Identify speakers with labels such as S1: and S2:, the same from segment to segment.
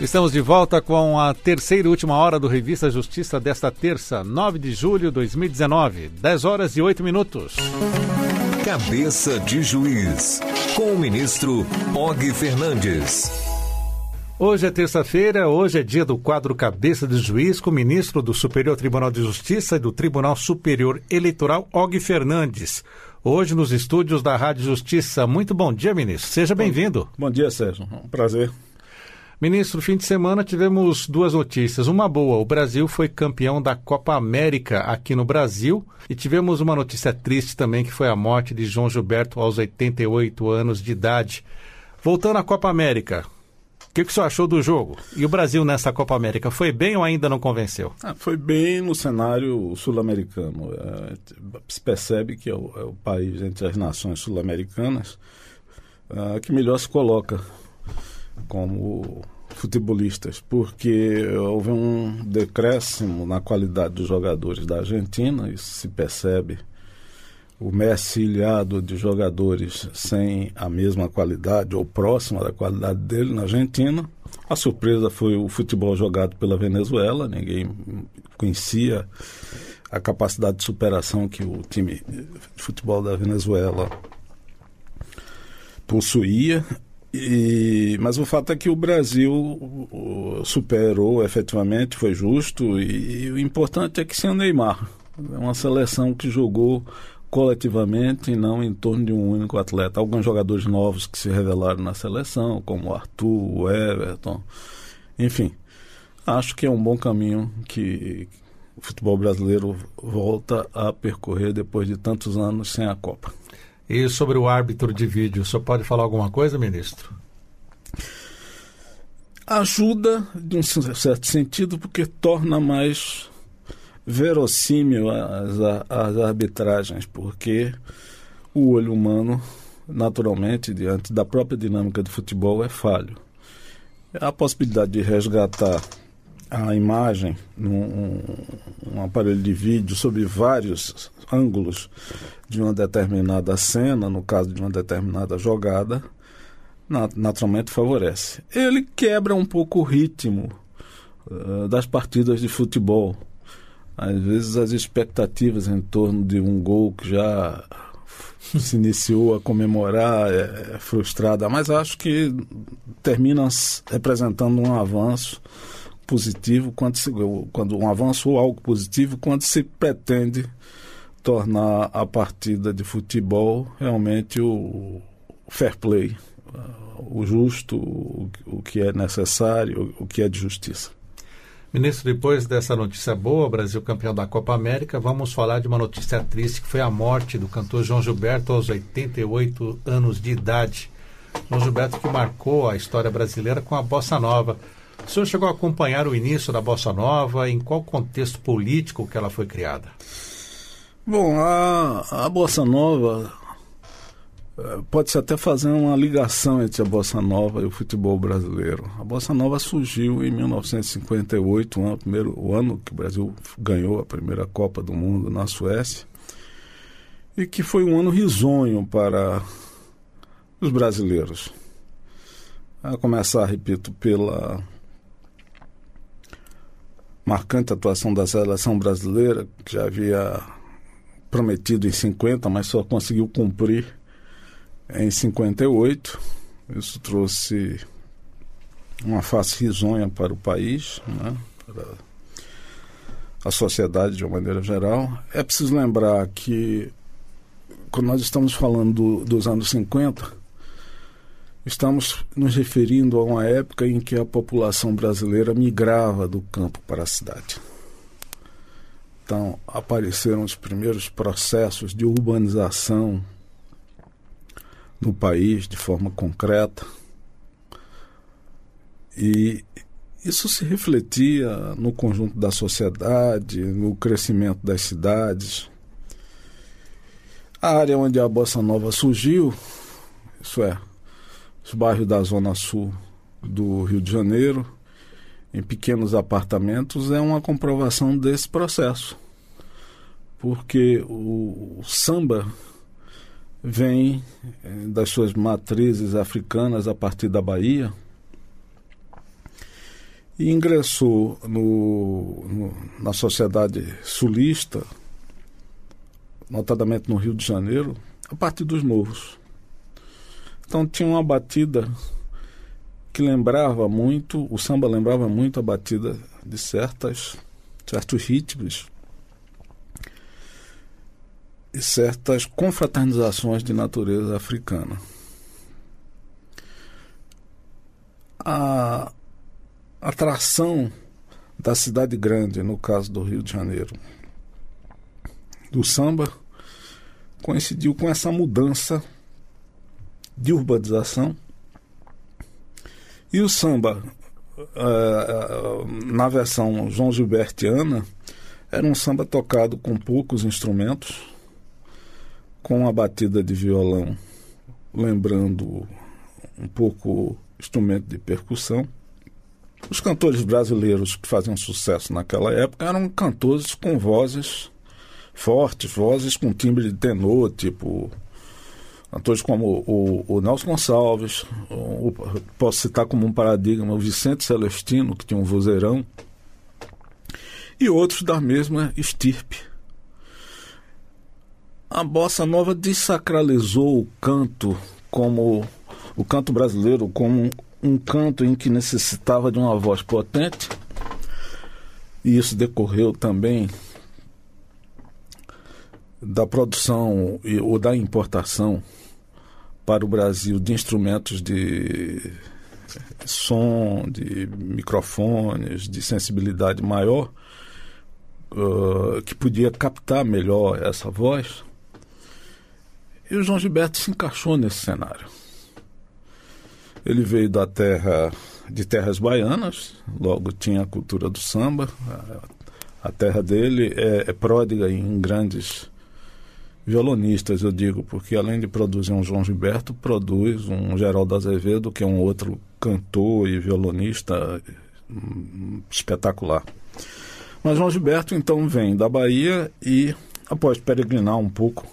S1: Estamos de volta com a terceira e última hora do Revista Justiça desta terça, 9 de julho de 2019, 10 horas e 8 minutos.
S2: Cabeça de Juiz, com o ministro Og Fernandes.
S1: Hoje é terça-feira, hoje é dia do quadro Cabeça de Juiz com o ministro do Superior Tribunal de Justiça e do Tribunal Superior Eleitoral, Og Fernandes. Hoje nos estúdios da Rádio Justiça. Muito bom dia, ministro. Seja bem-vindo.
S3: Bom dia, Sérgio. É um prazer.
S1: Ministro, fim de semana tivemos duas notícias. Uma boa, o Brasil foi campeão da Copa América aqui no Brasil. E tivemos uma notícia triste também, que foi a morte de João Gilberto aos 88 anos de idade. Voltando à Copa América, o que, que o senhor achou do jogo? E o Brasil nessa Copa América foi bem ou ainda não convenceu?
S3: Ah, foi bem no cenário sul-americano. É, se percebe que é o, é o, país entre as nações sul-americanas uh, que melhor se coloca como futebolistas, porque houve um decréscimo na qualidade dos jogadores da Argentina, isso se percebe. O Messi ilhado de jogadores sem a mesma qualidade ou próxima da qualidade dele na Argentina. A surpresa foi o futebol jogado pela Venezuela, ninguém conhecia a capacidade de superação que o time de futebol da Venezuela possuía e, mas o fato é que o Brasil superou efetivamente, foi justo, e, e o importante é que sem o Neymar. É uma seleção que jogou coletivamente e não em torno de um único atleta. Alguns jogadores novos que se revelaram na seleção, como o Arthur, o Everton, enfim. Acho que é um bom caminho que o futebol brasileiro volta a percorrer depois de tantos anos sem a Copa.
S1: E sobre o árbitro de vídeo, senhor pode falar alguma coisa, ministro?
S3: Ajuda, de um certo sentido, porque torna mais verossímil as, as arbitragens, porque o olho humano, naturalmente, diante da própria dinâmica do futebol, é falho. A possibilidade de resgatar a imagem num um aparelho de vídeo sobre vários ângulos de uma determinada cena, no caso de uma determinada jogada, naturalmente favorece. Ele quebra um pouco o ritmo uh, das partidas de futebol. Às vezes as expectativas em torno de um gol que já se iniciou a comemorar é, é frustrada, mas acho que termina representando um avanço positivo quando, se, quando um avanço ou algo positivo quando se pretende tornar a partida de futebol realmente o fair play, o justo, o, que é necessário, o que é de justiça.
S1: Ministro, depois dessa notícia boa, Brasil campeão da Copa América, vamos falar de uma notícia triste que foi a morte do cantor João Gilberto aos 88 anos de idade. João Gilberto que marcou a história brasileira com a bossa nova. O senhor chegou a acompanhar o início da bossa nova, em qual contexto político que ela foi criada?
S3: Bom, a, a Bossa Nova eh, pode-se até fazer uma ligação entre a Bossa Nova e o futebol brasileiro. A Bossa Nova surgiu em 1958, o ano, primeiro, o ano que o Brasil ganhou a primeira Copa do Mundo na Suécia, e que foi um ano risonho para os brasileiros. A começar, repito, pela marcante atuação da seleção brasileira, que já havia prometido em 50, mas só conseguiu cumprir em 58. Isso trouxe uma face risonha para o país, né? para a sociedade de uma maneira geral. É preciso lembrar que, quando nós estamos falando do, dos anos 50, estamos nos referindo a uma época em que a população brasileira migrava do campo para a cidade. Então, apareceram os primeiros processos de urbanização no país de forma concreta. E isso se refletia no conjunto da sociedade, no crescimento das cidades. A área onde a Bossa Nova surgiu, isso é, os bairros da Zona Sul do Rio de Janeiro, em pequenos apartamentos é uma comprovação desse processo. Porque o, o samba vem eh, das suas matrizes africanas a partir da Bahia e ingressou no, no, na sociedade sulista, notadamente no Rio de Janeiro, a partir dos morros. Então tinha uma batida que lembrava muito, o samba lembrava muito a batida de certas, certos ritmos e certas confraternizações de natureza africana. A atração da cidade grande, no caso do Rio de Janeiro, do samba, coincidiu com essa mudança de urbanização. E o samba, uh, na versão João Gilbertiana, era um samba tocado com poucos instrumentos, com a batida de violão, lembrando um pouco instrumento de percussão. Os cantores brasileiros que faziam sucesso naquela época eram cantores com vozes fortes, vozes com timbre de tenor, tipo Atores como o, o Nelson Gonçalves, o, posso citar como um paradigma o Vicente Celestino, que tinha um vozeirão, e outros da mesma estirpe. A bossa nova desacralizou o canto como o canto brasileiro como um canto em que necessitava de uma voz potente. E isso decorreu também da produção ou da importação para o Brasil de instrumentos de som, de microfones, de sensibilidade maior, uh, que podia captar melhor essa voz. E o João Gilberto se encaixou nesse cenário. Ele veio da terra de terras baianas, logo tinha a cultura do samba. A, terra dele é, é pródiga em grandes violonistas, eu digo, porque além de produzir um João Gilberto, produz um Geraldo Azevedo, que é um outro cantor e violonista hum, espetacular. Mas João Gilberto então vem da Bahia e, após peregrinar um pouco,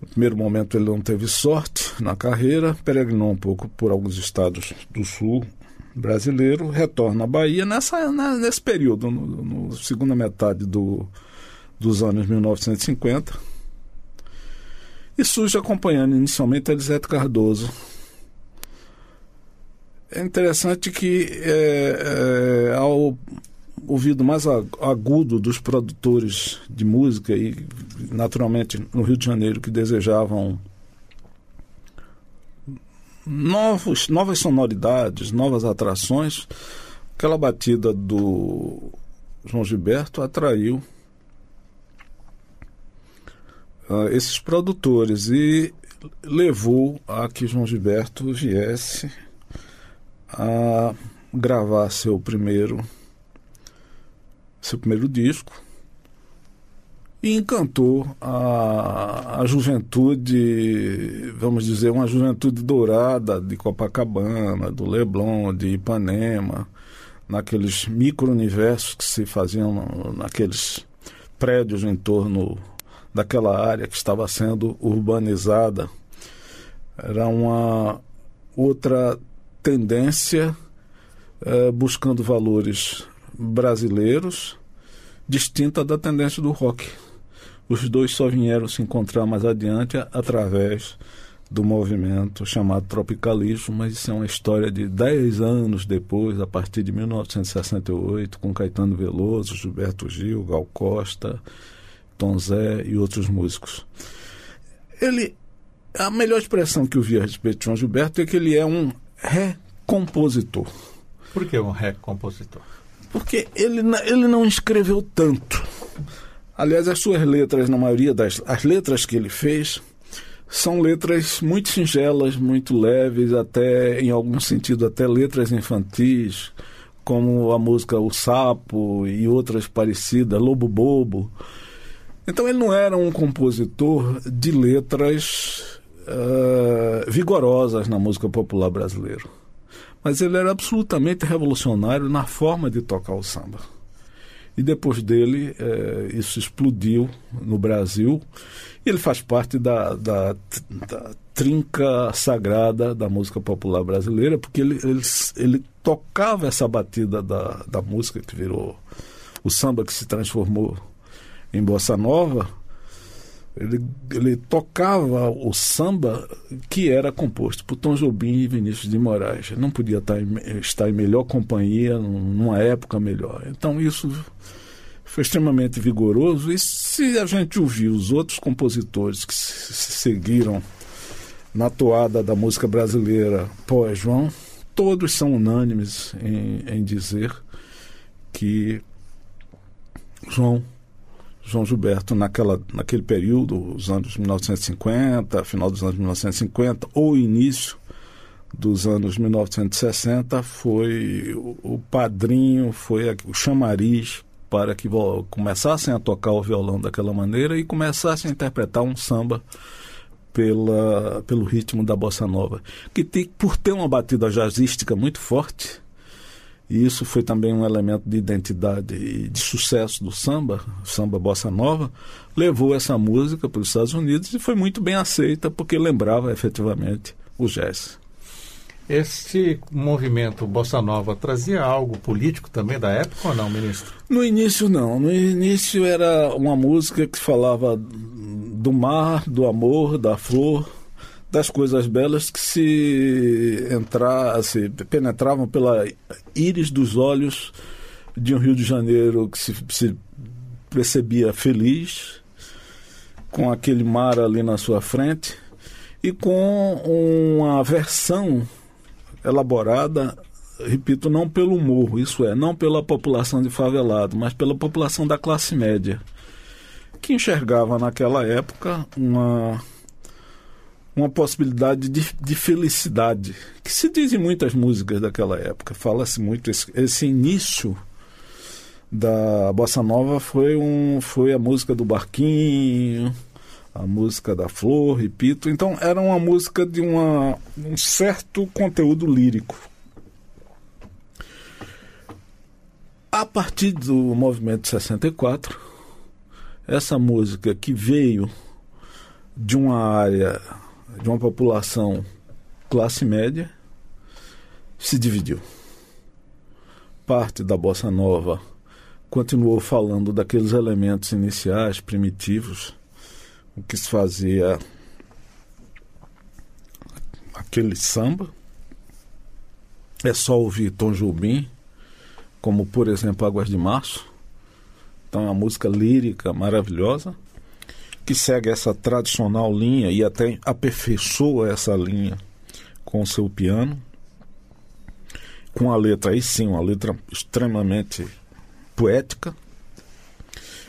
S3: no primeiro momento ele não teve sorte na carreira, peregrinou um pouco por alguns estados do sul brasileiro, retorna à Bahia nessa, nesse período, no segunda metade do, dos anos 1950 e surge acompanhando inicialmente Elisete Cardoso. É interessante que é, é, ao ouvido mais agudo dos produtores de música e naturalmente no Rio de Janeiro que desejavam novos, novas sonoridades, novas atrações, aquela batida do João Gilberto atraiu uh, esses produtores. E levou a que João Gilberto viesse a gravar seu primeiro seu primeiro disco e encantou a, a juventude, vamos dizer, uma juventude dourada de Copacabana, do Leblon, de Ipanema, naqueles micro-universos que se faziam naqueles prédios em torno daquela área que estava sendo urbanizada. Era uma outra tendência eh, buscando valores brasileiros, distinta da tendência do rock. Os dois só vieram se encontrar mais adiante através do movimento chamado tropicalismo, mas isso é uma história de 10 anos depois, a partir de 1968, com Caetano Veloso, Gilberto Gil, Gal Costa, Tom Zé e outros músicos. Ele, a melhor expressão que eu vi a respeito de João Gilberto é que ele é um recompositor.
S1: Por que um recompositor?
S3: Porque ele, ele não escreveu tanto. Aliás, as suas letras, na maioria das as letras que ele fez, são letras muito singelas, muito leves, até em algum sentido até letras infantis, como a música O Sapo e outras parecidas, Lobo Bobo. Então ele não era um compositor de letras uh, vigorosas na música popular brasileira. Mas ele era absolutamente revolucionário na forma de tocar o samba. E depois dele, é, isso explodiu no Brasil. Ele faz parte da, da, da, trinca sagrada da música popular brasileira, porque ele, ele, ele tocava essa batida da, da música que virou o samba que se transformou em bossa nova ele, ele tocava o samba que era composto por Tom Jobim e Vinícius de Moraes. Não podia estar em, estar em melhor companhia, numa época melhor. Então isso foi extremamente vigoroso. E se a gente ouvir os outros compositores que se seguiram na toada da música brasileira pós João, todos são unânimes em, em dizer que João João Gilberto naquela, naquele período, os anos 1950, final dos anos 1950, ou início dos anos 1960, foi o, padrinho, foi o chamariz para que começassem a tocar o violão daquela maneira e começassem a interpretar um samba pela, pelo ritmo da bossa nova, que tem, por ter uma batida jazzística muito forte, e isso foi também um elemento de identidade e de sucesso do samba, samba bossa nova, levou essa música para os Estados Unidos e foi muito bem aceita porque lembrava efetivamente o jazz.
S1: Este movimento bossa nova trazia algo político também da época ou não, ministro?
S3: No início não. No início era uma música que falava do mar, do amor, da flor, das coisas belas que se entrasse, penetravam pela íris dos olhos de um Rio de Janeiro que se, se percebia feliz com aquele mar ali na sua frente e com uma versão elaborada, repito, não pelo morro, isso é, não pela população de favelado, mas pela população da classe média, que enxergava naquela época uma uma possibilidade de, de felicidade, que se diz em muitas músicas daquela época. Fala-se muito esse, esse início da bossa nova foi um foi a música do barquinho, a música da flor, repito. Então era uma música de uma, um certo conteúdo lírico. A partir do movimento 64, essa música que veio de uma área de uma população classe média se dividiu. Parte da bossa nova continuou falando daqueles elementos iniciais, primitivos, o que se fazia aquele samba. É só ouvir Tom Jobim, como por exemplo Águas de Março. Então é uma música lírica maravilhosa que segue essa tradicional linha e até aperfeiçoa essa linha com seu piano, com a letra aí sim, uma letra extremamente poética.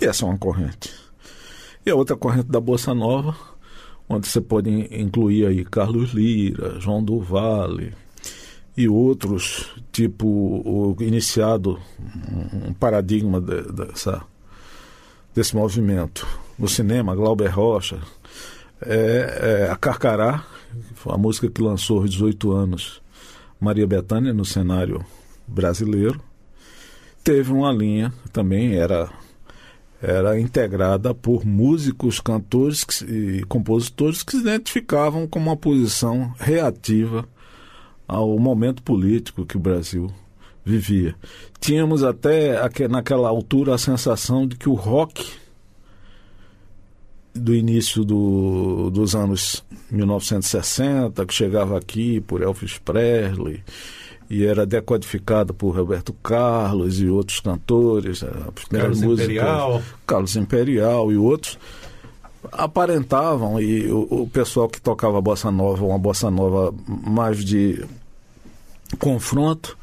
S3: E essa é uma corrente. E a outra corrente da Bossa Nova, onde você pode incluir aí Carlos Lira, João do Vale e outros, tipo o iniciado um paradigma de, dessa, desse movimento. No cinema, Glauber Rocha, é, é, a Carcará, a música que lançou aos 18 anos. Maria Bethânia no cenário brasileiro, teve uma linha também, era, era integrada por músicos, cantores e compositores que se identificavam com uma posição reativa ao momento político que o Brasil vivia. Tínhamos até naquela altura a sensação de que o rock do início do, dos anos 1960, que chegava aqui por Elvis Presley e era decodificada por Roberto Carlos e outros cantores, a primeira Carlos música, Imperial. Carlos Imperial e outros aparentavam e o, o pessoal que tocava bossa nova, uma bossa nova mais de confronto,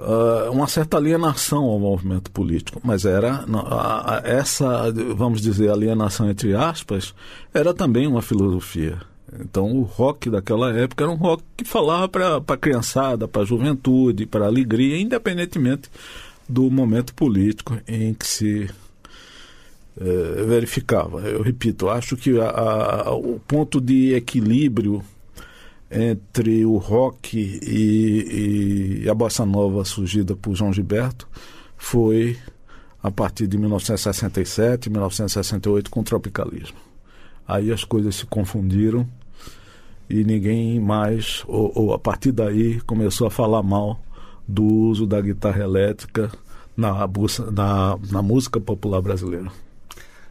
S3: uh, uma certa alienação ao movimento político, mas era a, a, essa, vamos dizer, alienação entre aspas, era também uma filosofia. Então o rock daquela época era um rock que falava para a criançada, para a juventude, para a alegria, independentemente do momento político em que se eh, verificava. Eu repito, acho que a, a, o ponto de equilíbrio entre o rock e, e, a bossa nova surgida por João Gilberto foi a partir de 1967, 1968 com o tropicalismo. Aí as coisas se confundiram e ninguém mais, ou, ou, a partir daí, começou a falar mal do uso da guitarra elétrica na, na, na música popular brasileira.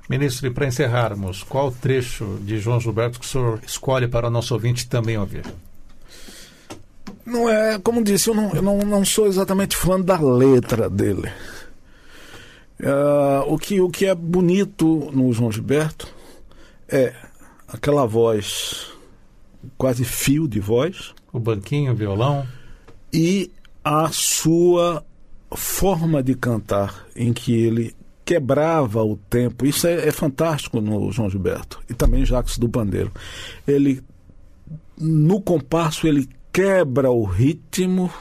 S1: Ministro, e para encerrarmos, qual trecho de João Gilberto que o senhor escolhe para o nosso ouvinte também ouvir?
S3: Não é, como disse, eu não, eu não, não sou exatamente fã da letra dele. Uh, o, que, o que é bonito no João Gilberto é aquela voz, quase fio de voz.
S1: O banquinho, o violão.
S3: E a sua forma de cantar, em que ele quebrava o tempo. Isso é, é fantástico no João Gilberto. E também Jacques do Pandeiro. Ele, no compasso, ele quebra o ritmo,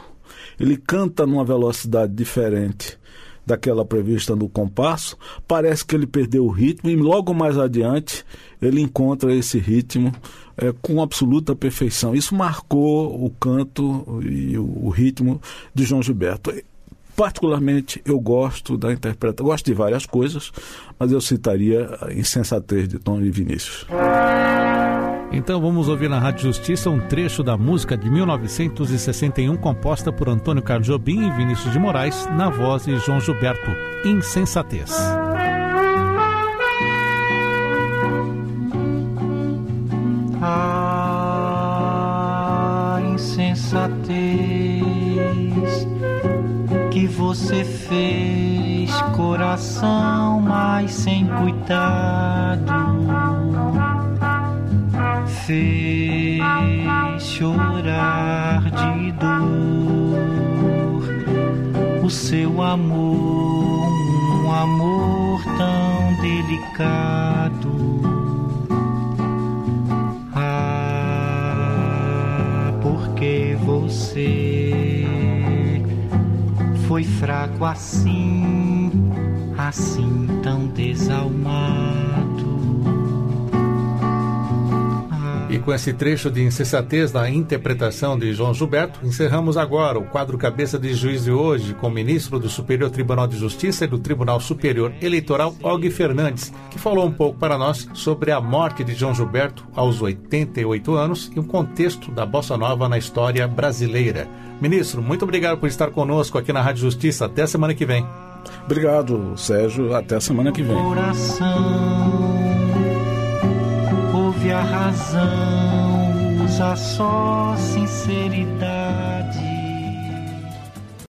S3: ele canta numa velocidade diferente daquela prevista no compasso, parece que ele perdeu o ritmo e logo mais adiante ele encontra esse ritmo é, com absoluta perfeição. Isso marcou o canto e o, o ritmo de João Gilberto. Particularmente, eu gosto da interpretação, gosto de várias coisas, mas eu citaria a insensatez de Tom e Vinícius.
S1: Então vamos ouvir na Rádio Justiça um trecho da música de 1961 composta por Antônio Carlos Jobim e Vinícius de Moraes, na voz de João Gilberto, Insensatez.
S4: Ah, você fez, coração, mas sem cuidado fez chorar de dor o seu amor, um amor tão delicado. Ah, porque você foi fraco assim, assim tão desalmado.
S1: Com esse trecho de insensatez na interpretação de João Gilberto, encerramos agora o quadro Cabeça de Juiz de hoje com o ministro do Superior Tribunal de Justiça e do Tribunal Superior Eleitoral, Og Fernandes, que falou um pouco para nós sobre a morte de João Gilberto aos 88 anos e um contexto da bossa nova na história brasileira. Ministro, muito obrigado por estar conosco aqui na Rádio Justiça. Até semana que vem.
S3: Obrigado, Sérgio. Até semana que vem.
S4: Coração ouve a razão, usa só sinceridade.